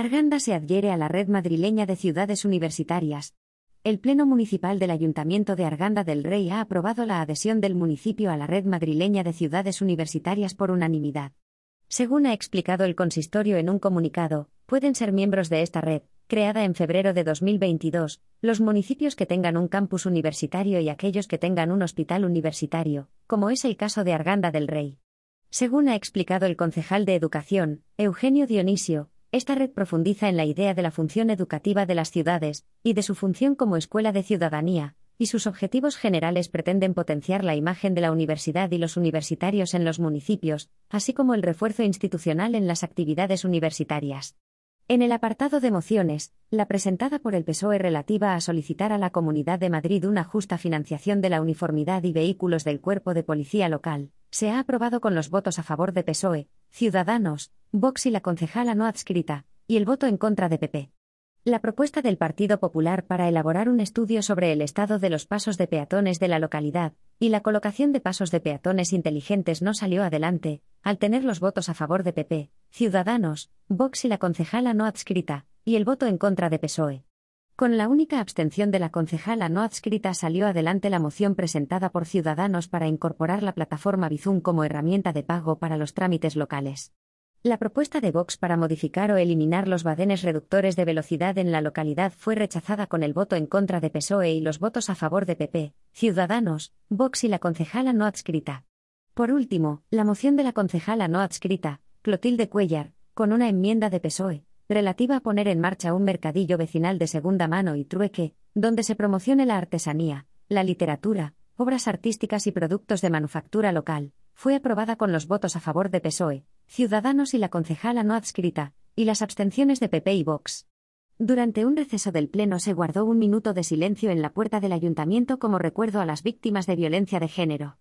Arganda se adhiere a la red madrileña de ciudades universitarias. El Pleno Municipal del Ayuntamiento de Arganda del Rey ha aprobado la adhesión del municipio a la red madrileña de ciudades universitarias por unanimidad. Según ha explicado el consistorio en un comunicado, pueden ser miembros de esta red, creada en febrero de 2022, los municipios que tengan un campus universitario y aquellos que tengan un hospital universitario, como es el caso de Arganda del Rey. Según ha explicado el concejal de Educación, Eugenio Dionisio, esta red profundiza en la idea de la función educativa de las ciudades, y de su función como escuela de ciudadanía, y sus objetivos generales pretenden potenciar la imagen de la universidad y los universitarios en los municipios, así como el refuerzo institucional en las actividades universitarias. En el apartado de mociones, la presentada por el PSOE relativa a solicitar a la Comunidad de Madrid una justa financiación de la uniformidad y vehículos del cuerpo de policía local, se ha aprobado con los votos a favor de PSOE, Ciudadanos, Vox y la concejala no adscrita, y el voto en contra de PP. La propuesta del Partido Popular para elaborar un estudio sobre el estado de los pasos de peatones de la localidad y la colocación de pasos de peatones inteligentes no salió adelante, al tener los votos a favor de PP, Ciudadanos, Vox y la concejala no adscrita, y el voto en contra de PSOE. Con la única abstención de la concejala no adscrita salió adelante la moción presentada por Ciudadanos para incorporar la plataforma Bizum como herramienta de pago para los trámites locales. La propuesta de Vox para modificar o eliminar los badenes reductores de velocidad en la localidad fue rechazada con el voto en contra de PSOE y los votos a favor de PP, Ciudadanos, Vox y la concejala no adscrita. Por último, la moción de la concejala no adscrita, Clotilde Cuellar, con una enmienda de PSOE, relativa a poner en marcha un mercadillo vecinal de segunda mano y trueque, donde se promocione la artesanía, la literatura, obras artísticas y productos de manufactura local, fue aprobada con los votos a favor de PSOE, Ciudadanos y la concejala no adscrita, y las abstenciones de PP y Vox. Durante un receso del Pleno se guardó un minuto de silencio en la puerta del ayuntamiento como recuerdo a las víctimas de violencia de género.